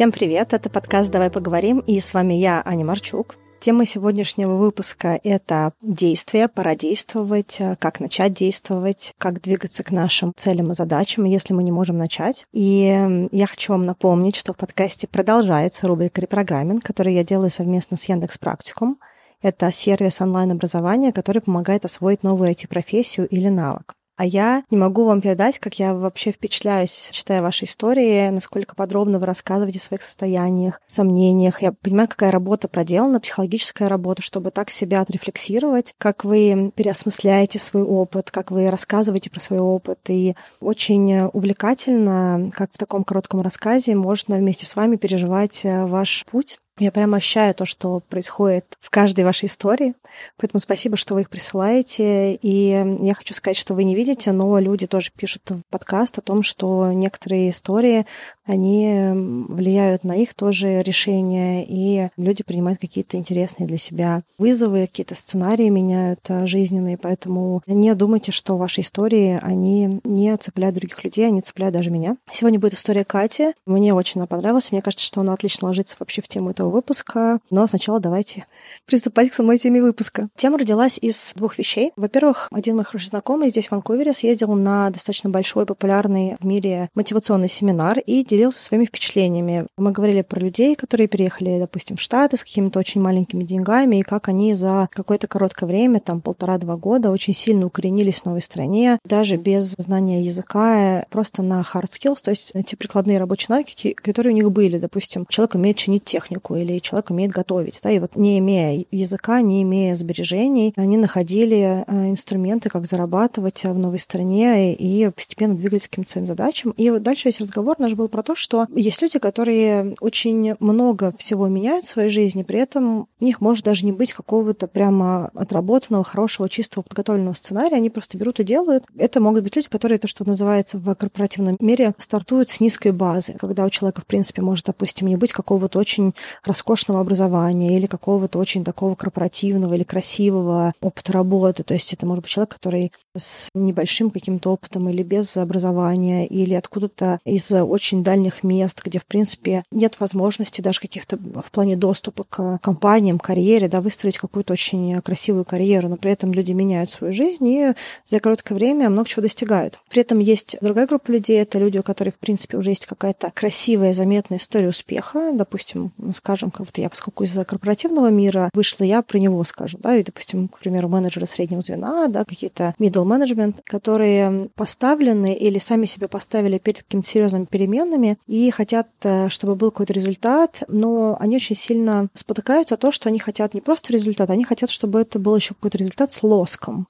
Всем привет, это подкаст «Давай поговорим» и с вами я, Аня Марчук. Тема сегодняшнего выпуска — это действия, пора действовать, как начать действовать, как двигаться к нашим целям и задачам, если мы не можем начать. И я хочу вам напомнить, что в подкасте продолжается рубрика «Репрограмминг», которую я делаю совместно с Яндекс Практикум. Это сервис онлайн-образования, который помогает освоить новую IT-профессию или навык. А я не могу вам передать, как я вообще впечатляюсь, читая ваши истории, насколько подробно вы рассказываете о своих состояниях, сомнениях. Я понимаю, какая работа проделана, психологическая работа, чтобы так себя отрефлексировать, как вы переосмысляете свой опыт, как вы рассказываете про свой опыт. И очень увлекательно, как в таком коротком рассказе можно вместе с вами переживать э, ваш путь я прямо ощущаю то, что происходит в каждой вашей истории. Поэтому спасибо, что вы их присылаете. И я хочу сказать, что вы не видите, но люди тоже пишут в подкаст о том, что некоторые истории, они влияют на их тоже решения, и люди принимают какие-то интересные для себя вызовы, какие-то сценарии меняют а, жизненные. Поэтому не думайте, что ваши истории, они не цепляют других людей, они цепляют даже меня. Сегодня будет история Кати. Мне очень она понравилась. Мне кажется, что она отлично ложится вообще в тему этого выпуска. Но сначала давайте приступать к самой теме выпуска. Тема родилась из двух вещей. Во-первых, один мой хороший знакомый здесь, в Ванкувере, съездил на достаточно большой, популярный в мире мотивационный семинар и делился своими впечатлениями. Мы говорили про людей, которые переехали, допустим, в Штаты с какими-то очень маленькими деньгами, и как они за какое-то короткое время, там полтора-два года, очень сильно укоренились в новой стране, даже без знания языка, просто на hard skills, то есть те прикладные рабочие навыки, которые у них были. Допустим, человек умеет чинить технику, или человек умеет готовить. Да, и вот не имея языка, не имея сбережений, они находили э, инструменты, как зарабатывать в новой стране и постепенно двигались к каким-то своим задачам. И вот дальше весь разговор наш был про то, что есть люди, которые очень много всего меняют в своей жизни, при этом у них может даже не быть какого-то прямо отработанного, хорошего, чистого, подготовленного сценария, они просто берут и делают. Это могут быть люди, которые то, что называется в корпоративном мире, стартуют с низкой базы, когда у человека, в принципе, может, допустим, не быть какого-то очень роскошного образования или какого-то очень такого корпоративного или красивого опыта работы. То есть это может быть человек, который с небольшим каким-то опытом или без образования, или откуда-то из очень дальних мест, где, в принципе, нет возможности даже каких-то в плане доступа к компаниям, карьере, да, выстроить какую-то очень красивую карьеру, но при этом люди меняют свою жизнь и за короткое время много чего достигают. При этом есть другая группа людей, это люди, у которых, в принципе, уже есть какая-то красивая, заметная история успеха, допустим, скажем, как вот я, поскольку из корпоративного мира вышла, я про него скажу, да, и, допустим, к примеру, менеджеры среднего звена, да, какие-то middle management, которые поставлены или сами себя поставили перед какими-то серьезными переменами и хотят, э, чтобы был какой-то результат, но они очень сильно спотыкаются о том, что они хотят не просто результат, они хотят, чтобы это был еще какой-то результат с лоском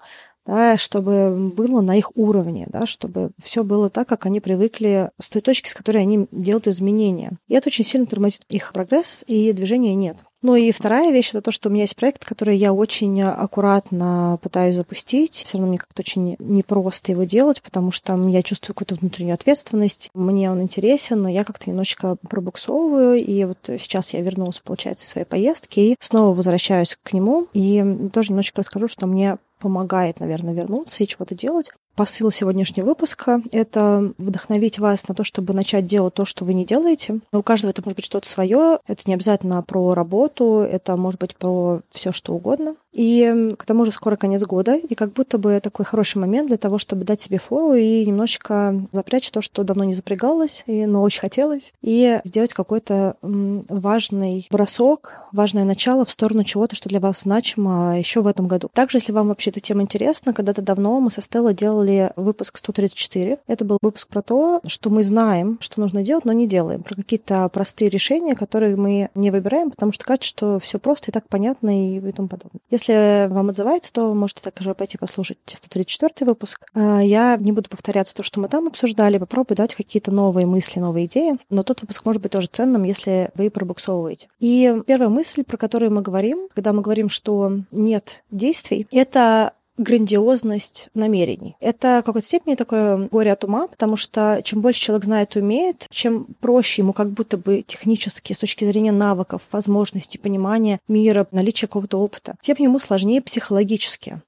да, чтобы было на их уровне, да, чтобы все было так, как они привыкли с той точки, с которой они делают изменения. И это очень сильно тормозит их прогресс, и движения нет. Ну и вторая вещь это то, что у меня есть проект, который я очень аккуратно пытаюсь запустить. Все равно мне как-то очень непросто его делать, потому что я чувствую какую-то внутреннюю ответственность. Мне он интересен, но я как-то немножечко пробуксовываю. И вот сейчас я вернулась, получается, из своей поездки и снова возвращаюсь к нему. И тоже немножечко расскажу, что мне помогает, наверное, вернуться и чего-то делать. Посыл сегодняшнего выпуска — это вдохновить вас на то, чтобы начать делать то, что вы не делаете. У каждого это может быть что-то свое. Это не обязательно про работу, это может быть про все что угодно. И к тому же скоро конец года, и как будто бы такой хороший момент для того, чтобы дать себе фору и немножечко запрячь то, что давно не запрягалось, и, но очень хотелось, и сделать какой-то важный бросок, важное начало в сторону чего-то, что для вас значимо еще в этом году. Также, если вам вообще эта тема интересна, когда-то давно мы со Стеллой делали выпуск 134. Это был выпуск про то, что мы знаем, что нужно делать, но не делаем. Про какие-то простые решения, которые мы не выбираем, потому что кажется, что все просто и так понятно и тому подобное. Если вам отзывается, то можете также пойти послушать 134 выпуск. А, я не буду повторяться то, что мы там обсуждали, попробую дать какие-то новые мысли, новые идеи, но тот выпуск может быть тоже ценным, если вы пробуксовываете. И первая мысль, про которую мы говорим, когда мы говорим, что нет действий, это грандиозность намерений. Это в какой-то степени такое горе от ума, потому что чем больше человек знает и умеет, чем проще ему как будто бы технически, с точки зрения навыков, возможностей, понимания мира, наличия какого-то опыта, тем ему сложнее психологически.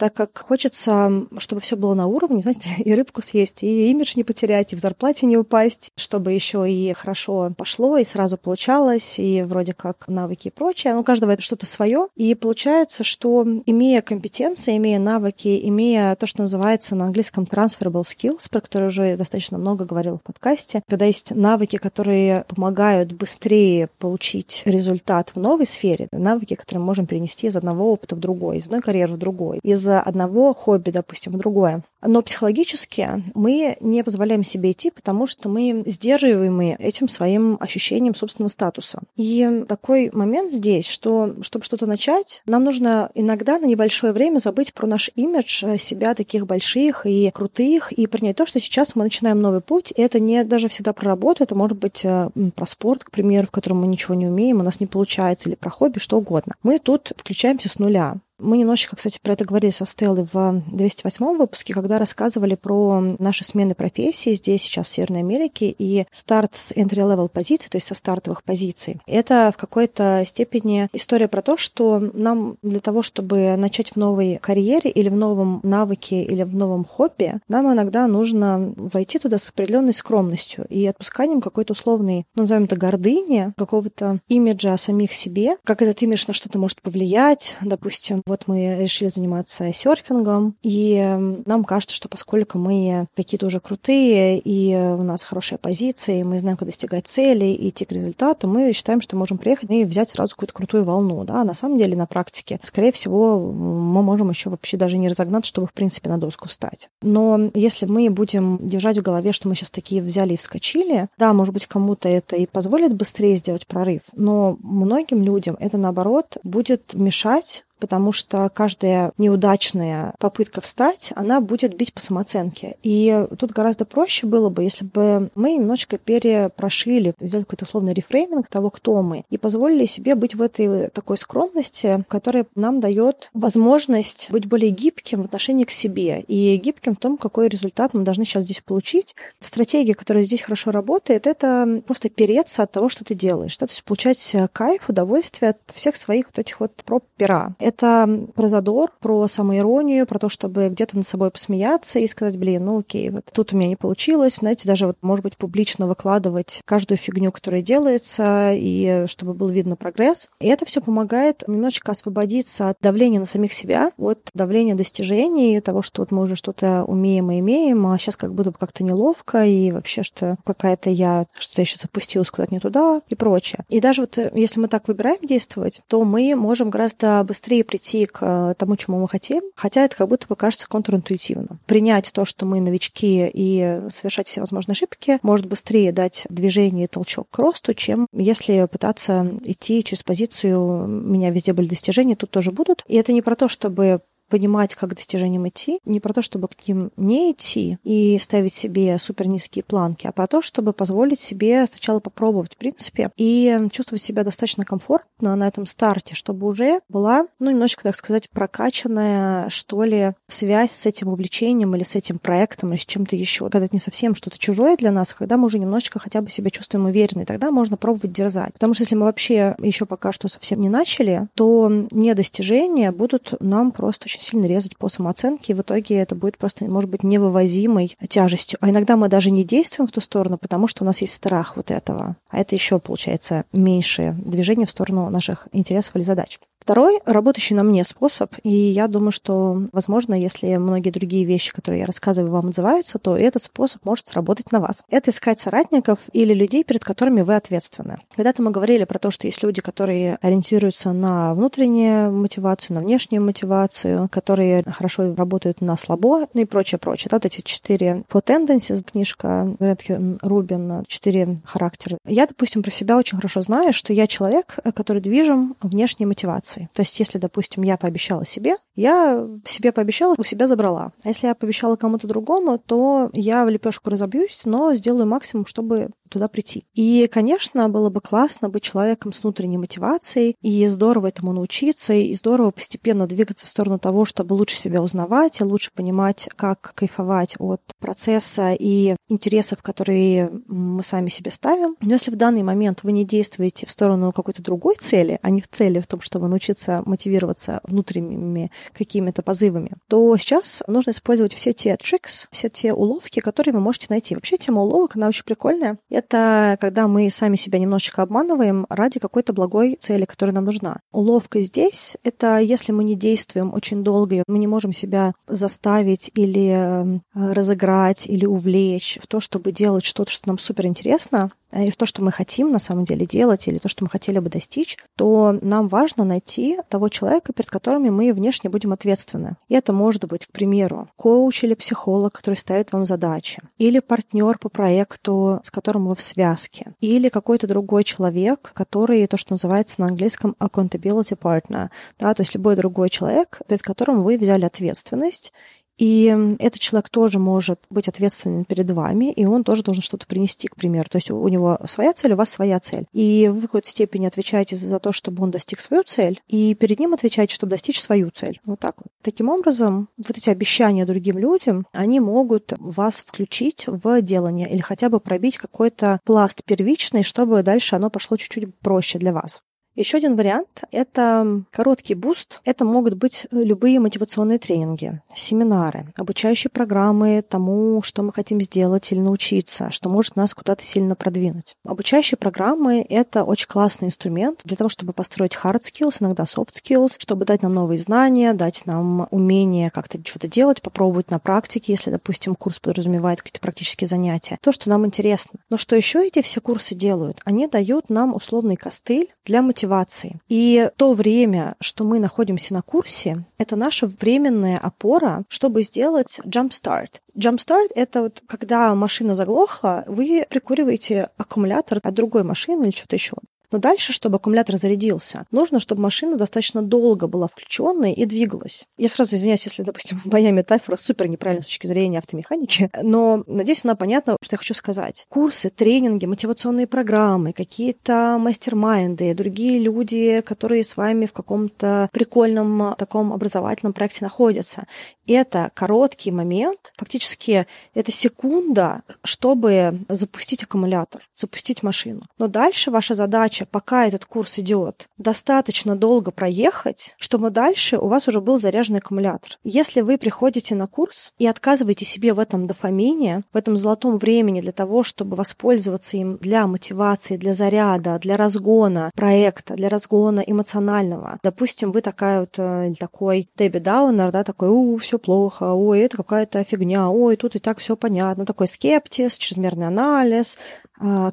Так как хочется, чтобы все было на уровне, знаете, и рыбку съесть, и имидж не потерять, и в зарплате не упасть, чтобы еще и хорошо пошло, и сразу получалось, и вроде как навыки и прочее. Но у каждого это что-то свое. И получается, что имея компетенции, имея навыки, имея то, что называется на английском transferable skills, про которые уже достаточно много говорила в подкасте, когда есть навыки, которые помогают быстрее получить результат в новой сфере, навыки, которые мы можем перенести из одного опыта в другой, из одной карьеры в другой, из одного хобби, допустим, в другое. Но психологически мы не позволяем себе идти, потому что мы сдерживаемы этим своим ощущением собственного статуса. И такой момент здесь, что чтобы что-то начать, нам нужно иногда на небольшое время забыть про наш имидж себя таких больших и крутых, и принять то, что сейчас мы начинаем новый путь. И это не даже всегда про работу, это может быть э, про спорт, к примеру, в котором мы ничего не умеем, у нас не получается, или про хобби, что угодно. Мы тут включаемся с нуля. Мы немножечко, кстати, про это говорили со Стеллой в 208 выпуске, когда рассказывали про наши смены профессии здесь, сейчас, в Северной Америке, и старт с entry-level позиций, то есть со стартовых позиций. Это в какой-то степени история про то, что нам для того, чтобы начать в новой карьере или в новом навыке или в новом хобби, нам иногда нужно войти туда с определенной скромностью и отпусканием какой-то условной, ну, назовем это гордыни, какого-то имиджа о самих себе, как этот имидж на что-то может повлиять, допустим, вот мы решили заниматься серфингом, и эм, нам кажется, что поскольку мы какие-то уже крутые, и у нас хорошая позиция, и мы знаем, как достигать цели, и идти к результату, мы считаем, что можем приехать и взять сразу какую-то крутую волну. Да? На самом деле, на практике, скорее всего, мы можем еще вообще даже не разогнаться, чтобы, в принципе, на доску встать. Но если мы будем держать в голове, что мы сейчас такие взяли и вскочили, да, может быть, кому-то это и позволит быстрее сделать прорыв, но многим людям это, наоборот, будет мешать потому что каждая неудачная попытка встать, она будет бить по самооценке. И тут гораздо проще было бы, если бы мы немножечко перепрошили, сделали какой-то условный рефрейминг того, кто мы, и позволили себе быть в этой такой скромности, которая нам дает возможность быть более гибким в отношении к себе и гибким в том, какой результат мы должны сейчас здесь получить. Стратегия, которая здесь хорошо работает, это просто переться от того, что ты делаешь, да? то есть получать кайф, удовольствие от всех своих вот этих вот проб пера. Это про задор, про самоиронию, про то, чтобы где-то над собой посмеяться и сказать, блин, ну окей, вот тут у меня не получилось. Знаете, даже вот, может быть, публично выкладывать каждую фигню, которая делается, и чтобы был видно прогресс. И это все помогает немножечко освободиться от давления на самих себя, от давления достижений, того, что вот мы уже что-то умеем и имеем, а сейчас как будто бы как-то неловко, и вообще, что какая-то я, что-то еще запустилась куда-то не туда и прочее. И даже вот э, если мы так выбираем действовать, то мы можем гораздо быстрее быстрее прийти к э, тому, чему мы хотим, хотя это как будто бы кажется контринтуитивно. Принять то, что мы новички, и совершать все возможные ошибки, может быстрее дать движение и толчок к росту, чем если пытаться идти через позицию «у меня везде были достижения, тут тоже будут». И это не про то, чтобы понимать, как к достижениям идти, не про то, чтобы к ним не идти и ставить себе супер низкие планки, а про то, чтобы позволить себе сначала попробовать, в принципе, и чувствовать себя достаточно комфортно на этом старте, чтобы уже была, ну, немножечко, так сказать, прокачанная, что ли, связь с этим увлечением или с этим проектом или с чем-то еще. Когда это не совсем что-то чужое для нас, а когда мы уже немножечко хотя бы себя чувствуем уверенно, и тогда можно пробовать дерзать. Потому что если мы вообще еще пока что совсем не начали, то недостижения будут нам просто очень очень сильно резать по самооценке, и в итоге это будет просто, может быть, невывозимой тяжестью. А иногда мы даже не действуем в ту сторону, потому что у нас есть страх вот этого. А это еще, получается, меньшее движение в сторону наших интересов или задач. Второй, работающий на мне способ, и я думаю, что, возможно, если многие другие вещи, которые я рассказываю, вам отзываются, то этот способ может сработать на вас. Это искать соратников или людей, перед которыми вы ответственны. Когда-то мы говорили про то, что есть люди, которые ориентируются на внутреннюю мотивацию, на внешнюю мотивацию, которые хорошо работают на слабо, ну и прочее, прочее. Вот эти четыре four tendencies, книжка Редхен Рубин, четыре характера. Я, допустим, про себя очень хорошо знаю, что я человек, который движим внешней мотивацией. То есть, если, допустим, я пообещала себе, я себе пообещала, у себя забрала. А если я пообещала кому-то другому, то я в лепешку разобьюсь, но сделаю максимум, чтобы туда прийти. И, конечно, было бы классно быть человеком с внутренней мотивацией, и здорово этому научиться, и здорово постепенно двигаться в сторону того, чтобы лучше себя узнавать, и лучше понимать, как кайфовать от процесса и интересов, которые мы сами себе ставим. Но если в данный момент вы не действуете в сторону какой-то другой цели, а не в цели в том, чтобы научиться мотивироваться внутренними какими-то позывами, то сейчас нужно использовать все те трикс, все те уловки, которые вы можете найти. Вообще тема уловок, она очень прикольная. Это когда мы сами себя немножечко обманываем ради какой-то благой цели, которая нам нужна. Уловка здесь — это если мы не действуем очень долго, мы не можем себя заставить или э, разыграть, или увлечь в то, чтобы делать что-то, что нам супер интересно, Э, и то, что мы хотим на самом деле делать, или то, что мы хотели бы достичь, то нам важно найти того человека, перед которым мы внешне будем ответственны. И это может быть, к примеру, коуч или психолог, который ставит вам задачи, или партнер по проекту, с которым вы в связке, или какой-то другой человек, который то, что называется на английском accountability partner, да, то есть любой другой человек, перед которым вы взяли ответственность и этот человек тоже может быть ответственен перед вами, и он тоже должен что-то принести, к примеру. То есть у него своя цель, у вас своя цель. И вы в какой-то степени отвечаете за то, чтобы он достиг свою цель, и перед ним отвечаете, чтобы достичь свою цель. Вот так вот. Таким образом, вот эти обещания другим людям, они могут вас включить в делание или хотя бы пробить какой-то пласт первичный, чтобы дальше оно пошло чуть-чуть проще для вас. Еще один вариант — это короткий boost. Это могут быть любые мотивационные тренинги, семинары, обучающие программы тому, что мы хотим сделать или научиться, что может нас куда-то сильно продвинуть. Обучающие программы — это очень классный инструмент для того, чтобы построить hard skills, иногда soft skills, чтобы дать нам новые знания, дать нам умение как-то что-то делать, попробовать на практике, если, допустим, курс подразумевает какие-то практические занятия. То, что нам интересно. Но что еще эти все курсы делают? Они дают нам условный костыль для мотивации мотивации. И то время, что мы находимся на курсе, это наша временная опора, чтобы сделать jump start. Jump start — это вот когда машина заглохла, вы прикуриваете аккумулятор от другой машины или что-то еще. Но дальше, чтобы аккумулятор зарядился, нужно, чтобы машина достаточно долго была включенной и двигалась. Я сразу извиняюсь, если, допустим, моя метафора супер неправильна с точки зрения автомеханики, но надеюсь, она понятна, что я хочу сказать. Курсы, тренинги, мотивационные программы, какие-то мастер-майнды, другие люди, которые с вами в каком-то прикольном таком образовательном проекте находятся. Это короткий момент, фактически это секунда, чтобы запустить аккумулятор, запустить машину. Но дальше ваша задача пока этот курс идет, достаточно долго проехать, чтобы дальше у вас уже был заряженный аккумулятор. Если вы приходите на курс и отказываете себе в этом дофамине, в этом золотом времени для того, чтобы воспользоваться им для мотивации, для заряда, для разгона проекта, для разгона эмоционального. Допустим, вы такая вот э, такой Дебби Даунер, да, такой, у, все плохо, ой, это какая-то фигня, ой, тут и так все понятно, такой скептиз, чрезмерный анализ,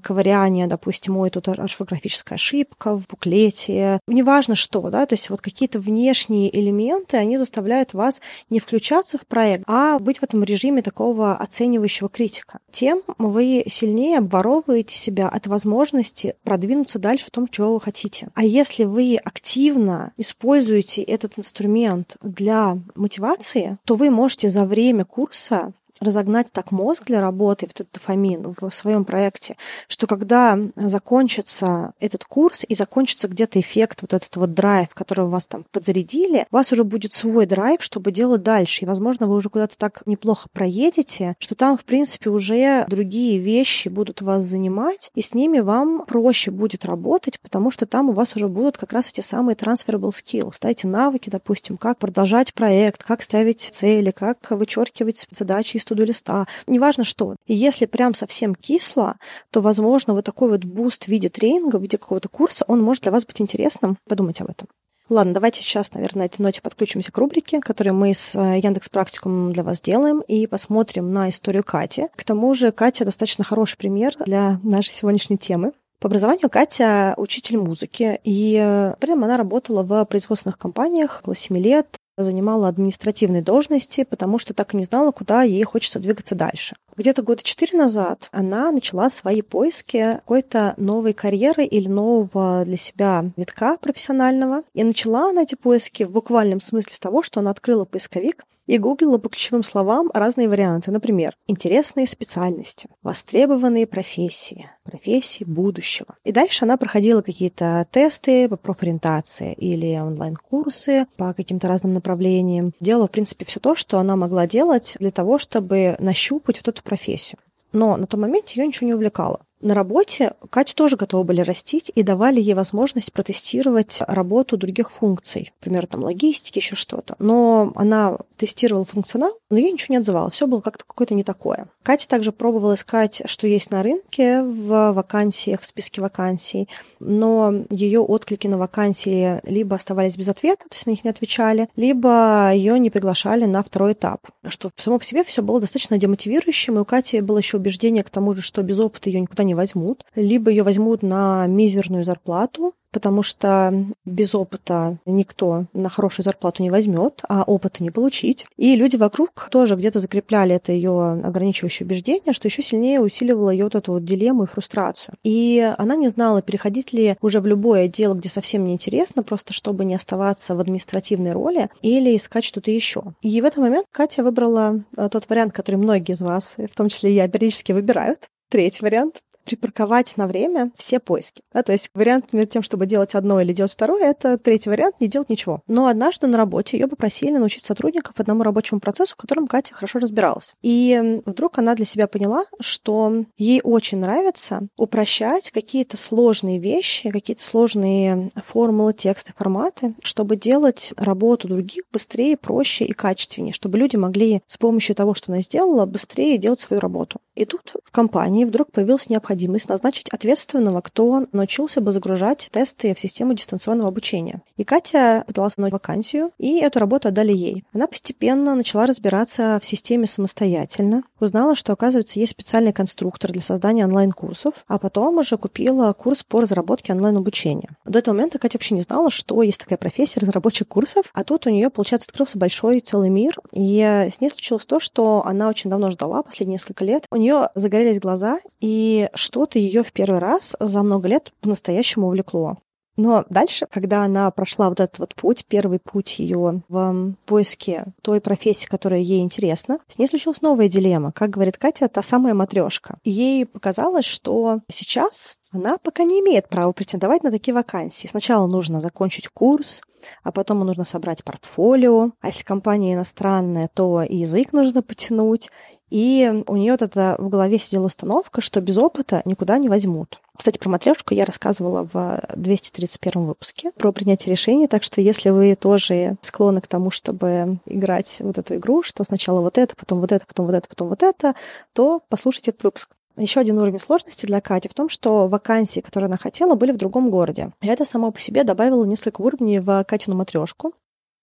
ковыряние, допустим, ой, тут орфографическая ошибка в буклете, неважно что, да, то есть вот какие-то внешние элементы, они заставляют вас не включаться в проект, а быть в этом режиме такого оценивающего критика. Тем вы сильнее обворовываете себя от возможности продвинуться дальше в том, чего вы хотите. А если вы активно используете этот инструмент для мотивации, то вы можете за время курса разогнать так мозг для работы, вот этот дофамин в своем проекте, что когда закончится этот курс и закончится где-то эффект, вот этот вот драйв, который вас там подзарядили, у вас уже будет свой драйв, чтобы делать дальше. И, возможно, вы уже куда-то так неплохо проедете, что там, в принципе, уже другие вещи будут вас занимать, и с ними вам проще будет работать, потому что там у вас уже будут как раз эти самые transferable skills, да, навыки, допустим, как продолжать проект, как ставить цели, как вычеркивать задачи из туду листа, неважно что. И если прям совсем кисло, то, возможно, вот такой вот boost в виде тренинга, в виде какого-то курса, он может для вас быть интересным. Подумайте об этом. Ладно, давайте сейчас, наверное, на этой ноте подключимся к рубрике, которую мы с э, Яндекс Практикум для вас делаем, и посмотрим на историю Кати. К тому же Катя достаточно хороший пример для нашей сегодняшней темы. По образованию Катя учитель музыки, и э, при этом она работала в производственных компаниях около 7 лет, занимала административные должности, потому что так и не знала, куда ей хочется двигаться дальше. Где-то года четыре назад она начала свои поиски какой-то новой карьеры или нового для себя витка профессионального. И начала она эти поиски в буквальном смысле с того, что она открыла поисковик и гуглила по ключевым словам разные варианты. Например, интересные специальности, востребованные профессии, профессии будущего. И дальше она проходила какие-то тесты по профориентации или онлайн-курсы по каким-то разным направлениям. Делала, в принципе, все то, что она могла делать для того, чтобы нащупать вот эту профессию. Но на том моменте ее ничего не увлекало. На работе Катю тоже готовы были растить и давали ей возможность протестировать работу других функций, например, там логистики, еще что-то. Но она тестировала функционал, но ей ничего не отзывала. Все было как-то какое-то не такое. Катя также пробовала искать, что есть на рынке в вакансиях, в списке вакансий, но ее отклики на вакансии либо оставались без ответа, то есть на них не отвечали, либо ее не приглашали на второй этап, что само по себе все было достаточно демотивирующим, и у Кати было еще убеждение к тому же, что без опыта ее никуда не возьмут, либо ее возьмут на мизерную зарплату, потому что без опыта никто на хорошую зарплату не возьмет, а опыта не получить. И люди вокруг тоже где-то закрепляли это ее ограничивающее убеждение, что еще сильнее усиливало ее вот эту вот дилемму и фрустрацию. И она не знала, переходить ли уже в любое дело, где совсем неинтересно, просто чтобы не оставаться в административной роли, или искать что-то еще. И в этот момент Катя выбрала э, тот вариант, который многие из вас, в том числе и я, периодически выбирают. Третий вариант припарковать на время все поиски. Да, то есть вариант между тем, чтобы делать одно или делать второе, это третий вариант, не делать ничего. Но однажды на работе ее попросили научить сотрудников одному рабочему процессу, в котором Катя хорошо разбиралась. И вдруг она для себя поняла, что ей очень нравится упрощать какие-то сложные вещи, какие-то сложные формулы, тексты, форматы, чтобы делать работу других быстрее, проще и качественнее, чтобы люди могли с помощью того, что она сделала, быстрее делать свою работу. И тут в компании вдруг появилась необходимость назначить ответственного, кто научился бы загружать тесты в систему дистанционного обучения. И Катя подалась на вакансию, и эту работу отдали ей. Она постепенно начала разбираться в системе самостоятельно, узнала, что, оказывается, есть специальный конструктор для создания онлайн-курсов, а потом уже купила курс по разработке онлайн-обучения. До этого момента Катя вообще не знала, что есть такая профессия разработчик курсов, а тут у нее, получается, открылся большой целый мир, и с ней случилось то, что она очень давно ждала, последние несколько лет. У нее нее загорелись глаза, и что-то ее в первый раз за много лет по-настоящему увлекло. Но дальше, когда она прошла вот этот вот путь, первый путь ее в поиске той профессии, которая ей интересна, с ней случилась новая дилемма. Как говорит Катя, та самая матрешка. Ей показалось, что сейчас она пока не имеет права претендовать на такие вакансии. Сначала нужно закончить курс, а потом нужно собрать портфолио. А если компания иностранная, то и язык нужно потянуть. И у нее тогда в голове сидела установка, что без опыта никуда не возьмут. Кстати, про матрешку я рассказывала в 231 выпуске про принятие решений, так что если вы тоже склонны к тому, чтобы играть вот эту игру, что сначала вот это, потом вот это, потом вот это, потом вот это, то послушайте этот выпуск. Еще один уровень сложности для Кати в том, что вакансии, которые она хотела, были в другом городе. И это само по себе добавило несколько уровней в Катину матрешку.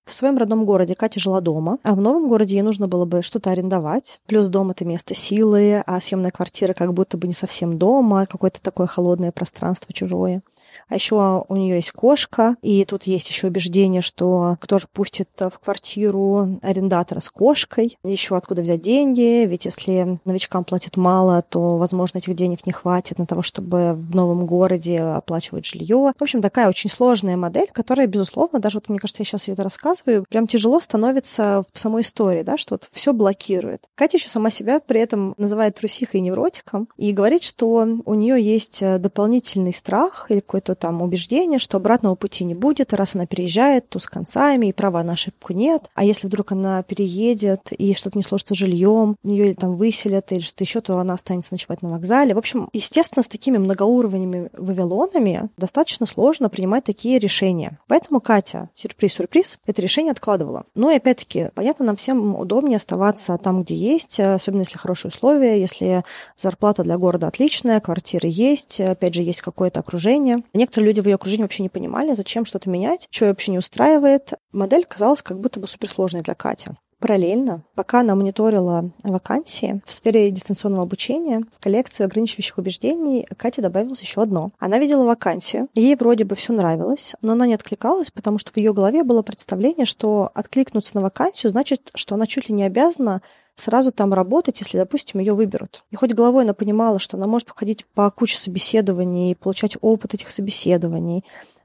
В своем родном городе Катя жила дома, а в новом городе ей нужно было бы что-то арендовать. Плюс дом — это место силы, а съемная квартира как будто бы не совсем дома, какое-то такое холодное пространство чужое. А еще у нее есть кошка, и тут есть еще убеждение, что кто же пустит в квартиру арендатора с кошкой. Еще откуда взять деньги, ведь если новичкам платят мало, то, возможно, этих денег не хватит на того, чтобы в новом городе оплачивать жилье. В общем, такая очень сложная модель, которая, безусловно, даже вот, мне кажется, я сейчас ее это рассказываю, прям тяжело становится в самой истории, да, что вот все блокирует. Катя еще сама себя при этом называет трусихой и невротиком и говорит, что у нее есть дополнительный страх или какой-то какое-то там убеждение, что обратного пути не будет, раз она переезжает, то с концами, и права на ошибку нет. А если вдруг она переедет, и что-то не сложится жильем, ее там выселят или что-то еще, то она останется ночевать на вокзале. В общем, естественно, с такими многоуровневыми вавилонами достаточно сложно принимать такие решения. Поэтому Катя, сюрприз-сюрприз, это решение откладывала. Ну и опять-таки, понятно, нам всем удобнее оставаться там, где есть, особенно если хорошие условия, если зарплата для города отличная, квартиры есть, опять же, есть какое-то окружение. Некоторые люди в ее окружении вообще не понимали, зачем что-то менять, что ее вообще не устраивает. Модель казалась как будто бы суперсложной для Кати. Параллельно, пока она мониторила вакансии в сфере дистанционного обучения, в коллекцию ограничивающих убеждений Кате добавилось еще одно. Она видела вакансию, ей вроде бы все нравилось, но она не откликалась, потому что в ее голове было представление, что откликнуться на вакансию значит, что она чуть ли не обязана сразу там работать, если, допустим, ее выберут. И хоть головой она понимала, что она может походить по куче собеседований, получать опыт этих собеседований,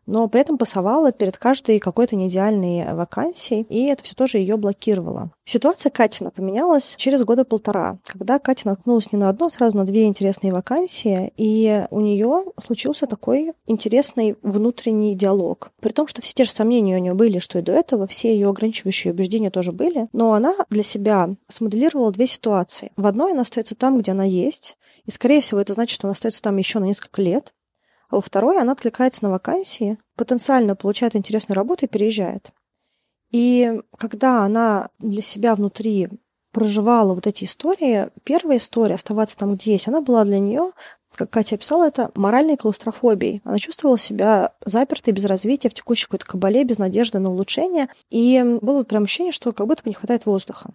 но при этом пасовала перед каждой какой-то неидеальной вакансией, и это все тоже ее блокировало. Ситуация Катина поменялась через года полтора, когда Катя наткнулась не на одно, а сразу на две интересные вакансии, и у нее случился такой интересный внутренний диалог. При том, что все те же сомнения у нее были, что и до этого, все ее ограничивающие убеждения тоже были, но она для себя смоделировала две ситуации. В одной она остается там, где она есть, и, скорее всего, это значит, что она остается там еще на несколько лет, а во второй она откликается на вакансии, потенциально получает интересную работу и переезжает. И когда она для себя внутри проживала вот эти истории, первая история «Оставаться там, где есть», она была для нее, как Катя описала это, моральной клаустрофобией. Она чувствовала себя запертой, без развития, в текущей какой-то кабале, без надежды на улучшение. И было прям ощущение, что как будто бы не хватает воздуха.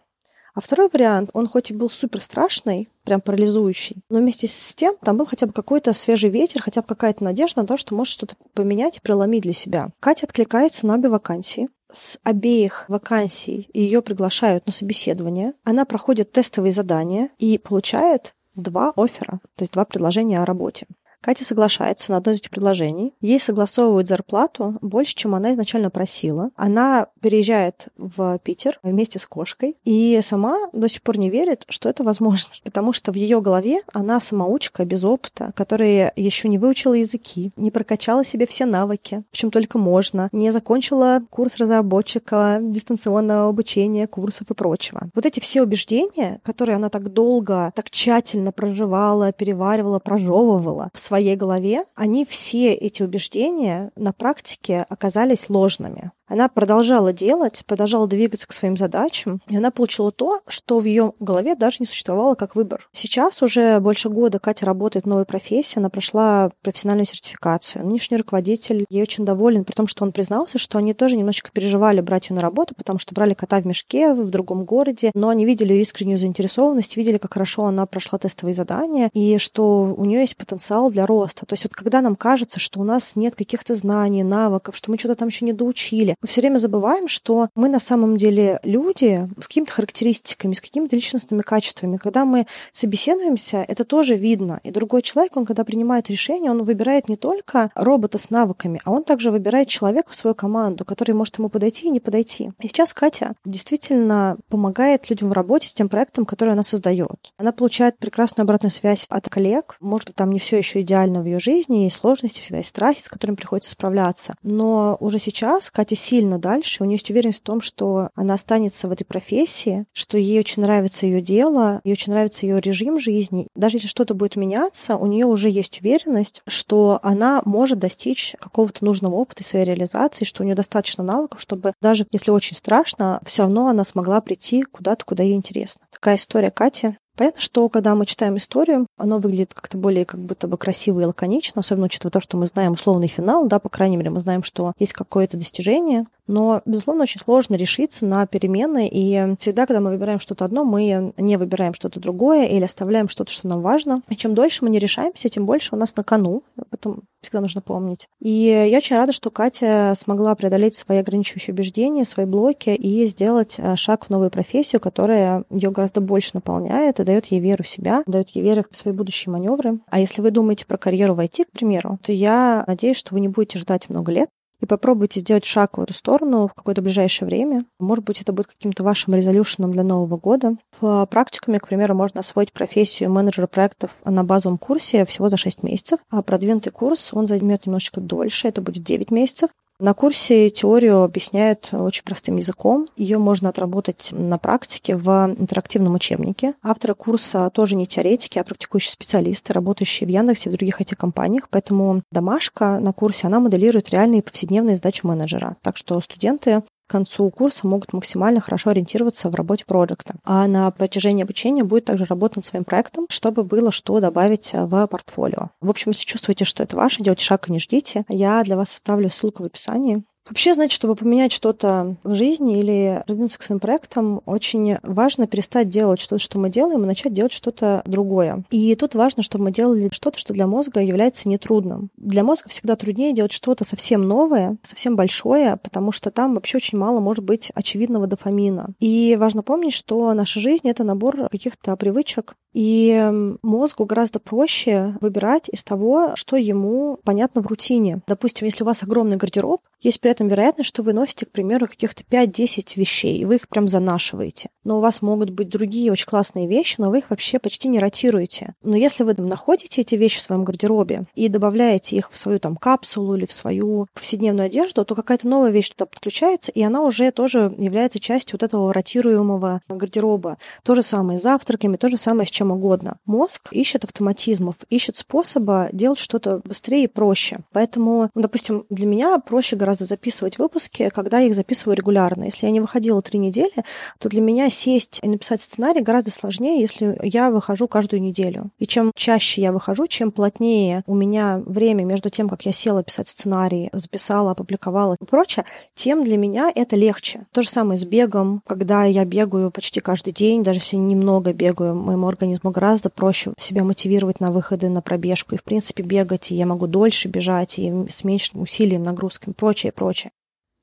А второй вариант, он хоть и был супер страшный, прям парализующий, но вместе с тем там был хотя бы какой-то свежий ветер, хотя бы какая-то надежда на то, что может что-то поменять и преломить для себя. Катя откликается на обе вакансии с обеих вакансий ее приглашают на собеседование. Она проходит тестовые задания и получает два оффера, то есть два предложения о работе. Катя соглашается на одно из этих предложений. Ей согласовывают зарплату больше, чем она изначально просила. Она переезжает в Питер вместе с кошкой и сама до сих пор не верит, что это возможно, потому что в ее голове она самоучка без опыта, которая еще не выучила языки, не прокачала себе все навыки, в чем только можно, не закончила курс разработчика, дистанционного обучения, курсов и прочего. Вот эти все убеждения, которые она так долго, так тщательно проживала, переваривала, прожевывала в своей голове, они все эти убеждения на практике оказались ложными. Она продолжала делать, продолжала двигаться к своим задачам, и она получила то, что в ее голове даже не существовало как выбор. Сейчас уже больше года Катя работает в новой профессии, она прошла профессиональную сертификацию. Нынешний руководитель ей очень доволен, при том, что он признался, что они тоже немножечко переживали брать ее на работу, потому что брали кота в мешке в другом городе, но они видели ее искреннюю заинтересованность, видели, как хорошо она прошла тестовые задания, и что у нее есть потенциал для роста. То есть вот когда нам кажется, что у нас нет каких-то знаний, навыков, что мы что-то там еще не доучили, мы все время забываем, что мы на самом деле люди с какими-то характеристиками, с какими-то личностными качествами. Когда мы собеседуемся, это тоже видно. И другой человек, он когда принимает решение, он выбирает не только робота с навыками, а он также выбирает человека в свою команду, который может ему подойти и не подойти. И сейчас Катя действительно помогает людям в работе с тем проектом, который она создает. Она получает прекрасную обратную связь от коллег. Может быть, там не все еще идеально в ее жизни, есть сложности, всегда есть страхи, с которыми приходится справляться. Но уже сейчас Катя сильно дальше, у нее есть уверенность в том, что она останется в этой профессии, что ей очень нравится ее дело, ей очень нравится ее режим жизни. Даже если что-то будет меняться, у нее уже есть уверенность, что она может достичь какого-то нужного опыта и своей реализации, что у нее достаточно навыков, чтобы даже если очень страшно, все равно она смогла прийти куда-то, куда ей интересно. Такая история Кати. Понятно, что когда мы читаем историю, оно выглядит как-то более как будто бы красиво и лаконично, особенно учитывая то, что мы знаем условный финал, да, по крайней мере, мы знаем, что есть какое-то достижение, но, безусловно, очень сложно решиться на перемены, и всегда, когда мы выбираем что-то одно, мы не выбираем что-то другое или оставляем что-то, что нам важно. И чем дольше мы не решаемся, тем больше у нас на кону. Об этом всегда нужно помнить. И я очень рада, что Катя смогла преодолеть свои ограничивающие убеждения, свои блоки и сделать э, шаг в новую профессию, которая ее гораздо больше наполняет дает ей веру в себя, дает ей веру в свои будущие маневры. А если вы думаете про карьеру в IT, к примеру, то я надеюсь, что вы не будете ждать много лет, и попробуйте сделать шаг в эту сторону в какое-то ближайшее время. Может быть, это будет каким-то вашим резолюшеном для Нового года. В практикуме, к примеру, можно освоить профессию менеджера проектов на базовом курсе всего за 6 месяцев, а продвинутый курс, он займет немножечко дольше, это будет 9 месяцев. На курсе теорию объясняют очень простым языком. Ее можно отработать на практике в интерактивном учебнике. Авторы курса тоже не теоретики, а практикующие специалисты, работающие в Яндексе и в других IT-компаниях. Поэтому домашка на курсе, она моделирует реальные повседневные задачи менеджера. Так что студенты к концу курса могут максимально хорошо ориентироваться в работе проекта. А на протяжении обучения будет также работать над своим проектом, чтобы было что добавить в портфолио. В общем, если чувствуете, что это ваше, делайте шаг и не ждите. Я для вас оставлю ссылку в описании. Вообще, значит, чтобы поменять что-то в жизни или продвинуться к своим проектам, очень важно перестать делать что-то, что мы делаем, и начать делать что-то другое. И тут важно, чтобы мы делали что-то, что для мозга является нетрудным. Для мозга всегда труднее делать что-то совсем новое, совсем большое, потому что там вообще очень мало может быть очевидного дофамина. И важно помнить, что наша жизнь — это набор каких-то привычек, и мозгу гораздо проще выбирать из того, что ему понятно в рутине. Допустим, если у вас огромный гардероб, есть при этом вероятность, что вы носите, к примеру, каких-то 5-10 вещей, и вы их прям занашиваете. Но у вас могут быть другие очень классные вещи, но вы их вообще почти не ротируете. Но если вы находите эти вещи в своем гардеробе и добавляете их в свою там капсулу или в свою повседневную одежду, то какая-то новая вещь туда подключается, и она уже тоже является частью вот этого ротируемого гардероба. То же самое с завтраками, то же самое с чем угодно. Мозг ищет автоматизмов, ищет способа делать что-то быстрее и проще. Поэтому, ну, допустим, для меня проще гораздо записывать выпуски, когда я их записываю регулярно. Если я не выходила три недели, то для меня сесть и написать сценарий гораздо сложнее, если я выхожу каждую неделю. И чем чаще я выхожу, чем плотнее у меня время между тем, как я села писать сценарий, записала, опубликовала и прочее, тем для меня это легче. То же самое с бегом. Когда я бегаю почти каждый день, даже если немного бегаю, моему организму гораздо проще себя мотивировать на выходы на пробежку. И, в принципе, бегать, и я могу дольше бежать, и с меньшим усилием, нагрузками, прочее, прочее.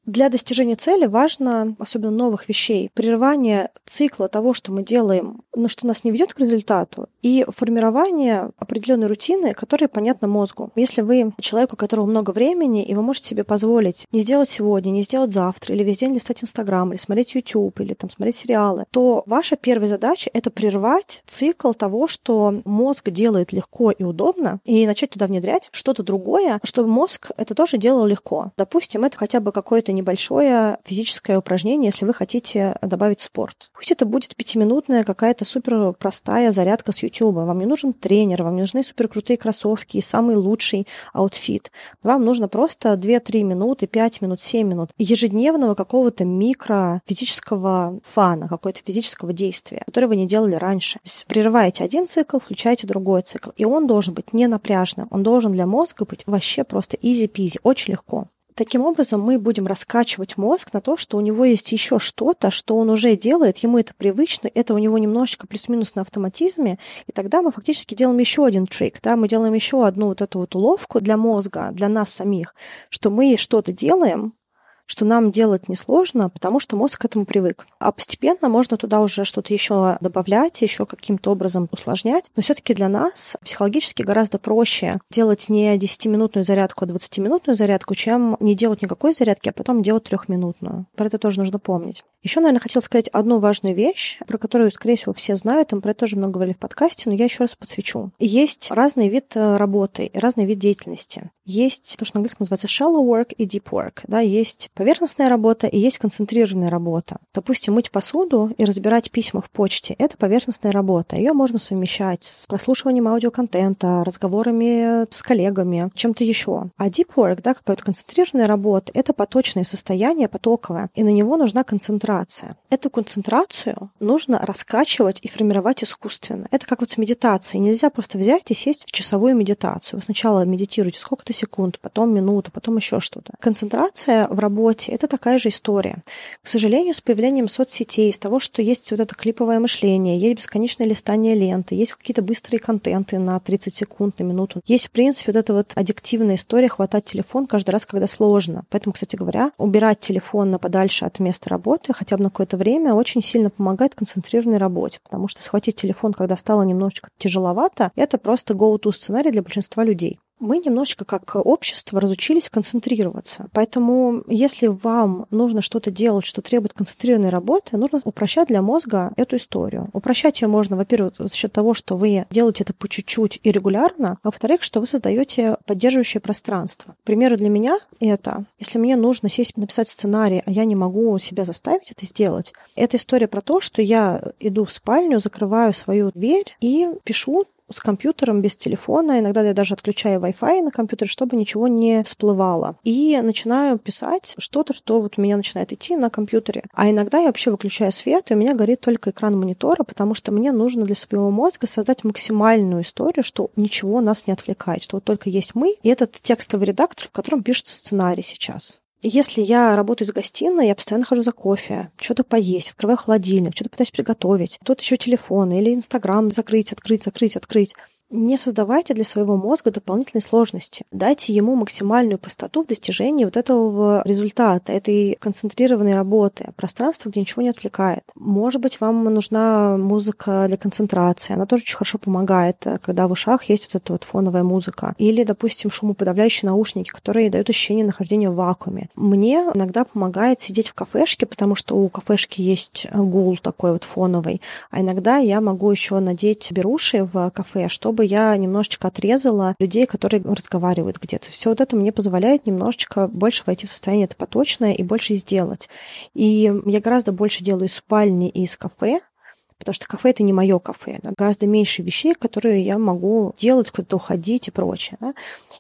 Для достижения цели важно, особенно новых вещей, прерывание цикла того, что мы делаем, но что нас не ведет к результату, и формирование определенной рутины, которая понятна мозгу. Если вы человек, у которого много времени, и вы можете себе позволить не сделать сегодня, не сделать завтра, или весь день листать Инстаграм, или смотреть YouTube, или там смотреть сериалы, то ваша первая задача — это прервать цикл того, что мозг делает легко и удобно, и начать туда внедрять что-то другое, чтобы мозг это тоже делал легко. Допустим, это хотя бы какой-то какое-то небольшое физическое упражнение, если вы хотите добавить спорт. Пусть это будет пятиминутная какая-то супер простая зарядка с YouTube. Вам не нужен тренер, вам не нужны супер крутые кроссовки и самый лучший outfit. Вам нужно просто 2-3 минуты, 5 минут, 7 минут ежедневного какого-то микро физического фана, какого-то физического действия, которое вы не делали раньше. Прерываете один цикл, включаете другой цикл. И он должен быть не напряжным. Он должен для мозга быть вообще просто изи-пизи, очень легко. Таким образом, мы будем раскачивать мозг на то, что у него есть еще что-то, что он уже делает, ему это привычно, это у него немножечко плюс-минус на автоматизме, и тогда мы фактически делаем еще один трик, да, мы делаем еще одну вот эту вот уловку для мозга, для нас самих, что мы что-то делаем, что нам делать несложно, потому что мозг к этому привык. А постепенно можно туда уже что-то еще добавлять, еще каким-то образом усложнять. Но все-таки для нас психологически гораздо проще делать не 10-минутную зарядку, а 20-минутную зарядку, чем не делать никакой зарядки, а потом делать трехминутную. Про это тоже нужно помнить. Еще, наверное, хотел сказать одну важную вещь, про которую, скорее всего, все знают, мы про это тоже много говорили в подкасте, но я еще раз подсвечу. Есть разный вид э, работы, разный вид деятельности. Есть то, что на английском называется shallow work и deep work. Да, есть поверхностная работа и есть концентрированная работа. Допустим, мыть посуду и разбирать письма в почте — это поверхностная работа. Ее можно совмещать с прослушиванием аудиоконтента, разговорами с коллегами, чем-то еще. А deep work, да, какая-то концентрированная работа — это поточное состояние, потоковое, и на него нужна концентрация. Эту концентрацию нужно раскачивать и формировать искусственно. Это как вот с медитацией. Нельзя просто взять и сесть в часовую медитацию. Вы сначала медитируете сколько-то секунд, потом минуту, потом еще что-то. Концентрация в работе работе. Это такая же история. К сожалению, с появлением соцсетей, из того, что есть вот это клиповое мышление, есть бесконечное листание ленты, есть какие-то быстрые контенты на 30 секунд, на минуту. Есть, в принципе, вот эта вот аддиктивная история хватать телефон каждый раз, когда сложно. Поэтому, кстати говоря, убирать телефон на подальше от места работы хотя бы на какое-то время очень сильно помогает концентрированной работе, потому что схватить телефон, когда стало немножечко тяжеловато, это просто go-to сценарий для большинства людей мы немножечко как общество разучились концентрироваться. Поэтому, если вам нужно что-то делать, что требует концентрированной работы, нужно упрощать для мозга эту историю. Упрощать ее можно, во-первых, за счет того, что вы делаете это по чуть-чуть и регулярно, а во-вторых, что вы создаете поддерживающее пространство. К примеру, для меня это, если мне нужно сесть написать сценарий, а я не могу себя заставить это сделать, это история про то, что я иду в спальню, закрываю свою дверь и пишу с компьютером, без телефона. Иногда я даже отключаю Wi-Fi на компьютере, чтобы ничего не всплывало. И начинаю писать что-то, что вот у меня начинает идти на компьютере. А иногда я вообще выключаю свет, и у меня горит только экран монитора, потому что мне нужно для своего мозга создать максимальную историю, что ничего нас не отвлекает, что вот только есть мы и этот текстовый редактор, в котором пишется сценарий сейчас. Если я работаю из гостиной, я постоянно хожу за кофе, что-то поесть, открываю холодильник, что-то пытаюсь приготовить. Тут еще телефон или Инстаграм закрыть, открыть, закрыть, открыть не создавайте для своего мозга дополнительной сложности. Дайте ему максимальную простоту в достижении вот этого результата, этой концентрированной работы, пространство, где ничего не отвлекает. Может быть, вам нужна музыка для концентрации. Она тоже очень хорошо помогает, когда в ушах есть вот эта вот фоновая музыка. Или, допустим, шумоподавляющие наушники, которые дают ощущение нахождения в вакууме. Мне иногда помогает сидеть в кафешке, потому что у кафешки есть гул такой вот фоновый. А иногда я могу еще надеть беруши в кафе, чтобы чтобы я немножечко отрезала людей, которые разговаривают где-то. Все вот это мне позволяет немножечко больше войти в состояние это поточное и больше сделать. И я гораздо больше делаю из спальни и из кафе, потому что кафе это не мое кафе, да, гораздо меньше вещей, которые я могу делать, куда-то уходить и прочее. Да.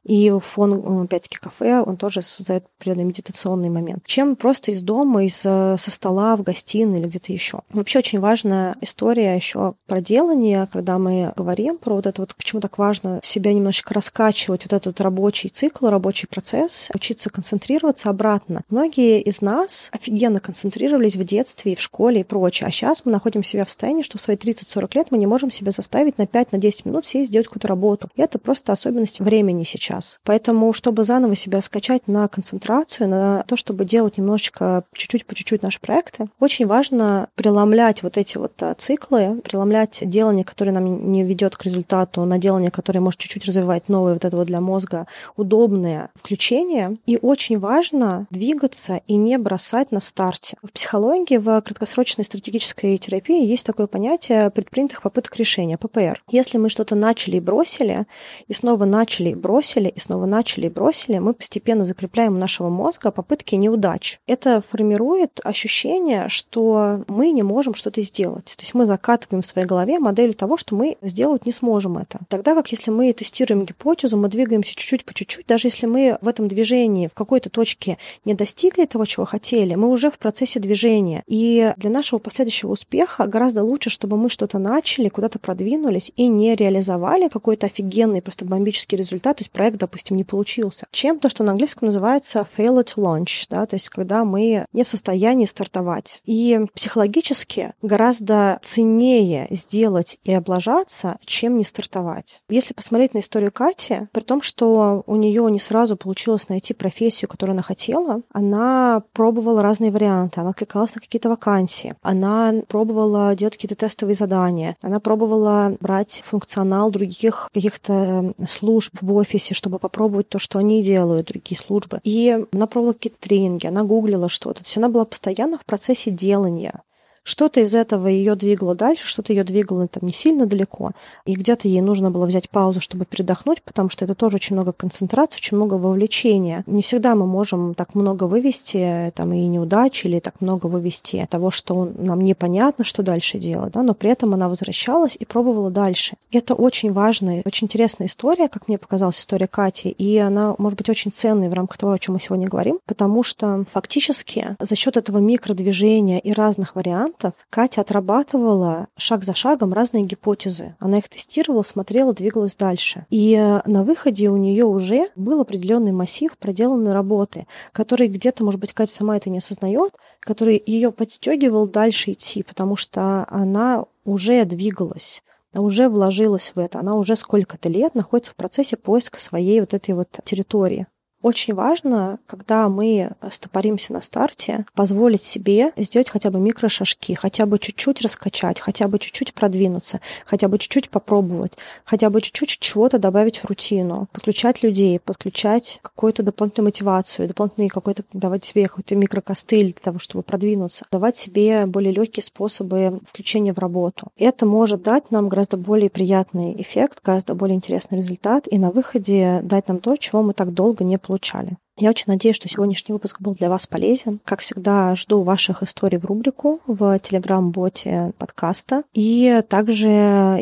И фон, опять-таки, кафе, он тоже создает определенный медитационный момент. Чем просто из дома, из, э, со стола в гостиной или где-то еще. Вообще очень важная история еще про делание, когда мы говорим про вот это вот, почему так важно себя немножечко раскачивать, вот этот рабочий цикл, рабочий процесс, учиться концентрироваться обратно. Многие из нас офигенно концентрировались в детстве и в школе и прочее, а сейчас мы находим себя в состоянии состоянии, что в свои 30-40 лет мы не можем себя заставить на 5-10 на минут сесть сделать какую-то работу. И это просто особенность времени сейчас. Поэтому, чтобы заново себя скачать на концентрацию, на то, чтобы делать немножечко, чуть-чуть по чуть-чуть наши проекты, очень важно преломлять вот эти вот а, циклы, преломлять делание, которое нам не ведет к результату, на делание, которое может чуть-чуть развивать новые вот это вот для мозга удобные включения. И очень важно двигаться и не бросать на старте. В психологии, в краткосрочной стратегической терапии есть такое понятие предпринятых попыток решения, ППР. Если мы что-то начали и бросили, и снова начали и бросили, и снова начали и бросили, мы постепенно закрепляем у нашего мозга попытки неудач. Это формирует ощущение, что мы не можем что-то сделать. То есть мы закатываем в своей голове модель того, что мы сделать не сможем это. Тогда как если мы тестируем гипотезу, мы двигаемся чуть-чуть по чуть-чуть, даже если мы в этом движении в какой-то точке не достигли того, чего хотели, мы уже в процессе движения. И для нашего последующего успеха гораздо гораздо лучше, чтобы мы что-то начали, куда-то продвинулись и не реализовали какой-то офигенный, просто бомбический результат, то есть проект, допустим, не получился, чем то, что на английском называется fail to launch, да, то есть когда мы не в состоянии стартовать. И психологически гораздо ценнее сделать и облажаться, чем не стартовать. Если посмотреть на историю Кати, при том, что у нее не сразу получилось найти профессию, которую она хотела, она пробовала разные варианты, она откликалась на какие-то вакансии, она пробовала делать какие-то тестовые задания. Она пробовала брать функционал других каких-то служб в офисе, чтобы попробовать то, что они делают, другие службы. И она пробовала какие-то тренинги, она гуглила что-то. То есть она была постоянно в процессе делания. Что-то из этого ее двигало дальше, что-то ее двигало там не сильно далеко. И где-то ей нужно было взять паузу, чтобы передохнуть, потому что это тоже очень много концентрации, очень много вовлечения. Не всегда мы можем так много вывести там и неудачи, или так много вывести того, что нам непонятно, что дальше делать, да, но при этом она возвращалась и пробовала дальше. Это очень важная, очень интересная история, как мне показалась история Кати, и она может быть очень ценной в рамках того, о чем мы сегодня говорим, потому что фактически за счет этого микродвижения и разных вариантов вариантов, Катя отрабатывала шаг за шагом разные гипотезы. Она их тестировала, смотрела, двигалась дальше. И э, на выходе у нее уже был определенный массив проделанной работы, который где-то, может быть, Катя сама это не осознает, который ее подстегивал дальше идти, потому что она уже двигалась она уже вложилась в это, она уже сколько-то лет находится в процессе поиска своей вот этой вот территории. Очень важно, когда мы стопоримся на старте, позволить себе сделать хотя бы микрошажки, хотя бы чуть-чуть раскачать, хотя бы чуть-чуть продвинуться, хотя бы чуть-чуть попробовать, хотя бы чуть-чуть чего-то добавить в рутину, подключать людей, подключать какую-то дополнительную мотивацию, дополнительный какой-то, давать себе какой-то микрокостыль для того, чтобы продвинуться, давать себе более легкие способы включения в работу. Это может дать нам гораздо более приятный эффект, гораздо более интересный результат и на выходе дать нам то, чего мы так долго не получили получали. Я очень надеюсь, что сегодняшний выпуск был для вас полезен. Как всегда, жду ваших историй в рубрику в телеграм-боте подкаста. И также,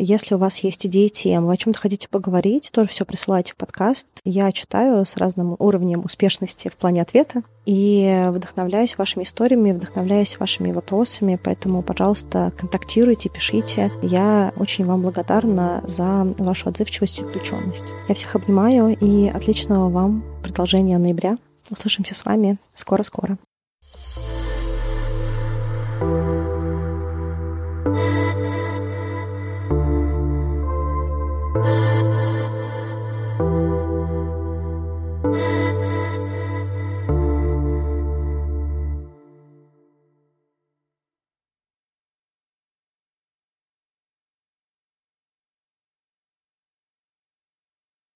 если у вас есть идеи тем, вы о чем-то хотите поговорить, тоже все присылайте в подкаст. Я читаю с разным уровнем успешности в плане ответа и вдохновляюсь вашими историями, вдохновляюсь вашими вопросами, поэтому, пожалуйста, контактируйте, пишите. Я очень вам благодарна за вашу отзывчивость и включенность. Я всех обнимаю и отличного вам продолжения ноября. Услышимся с вами скоро-скоро.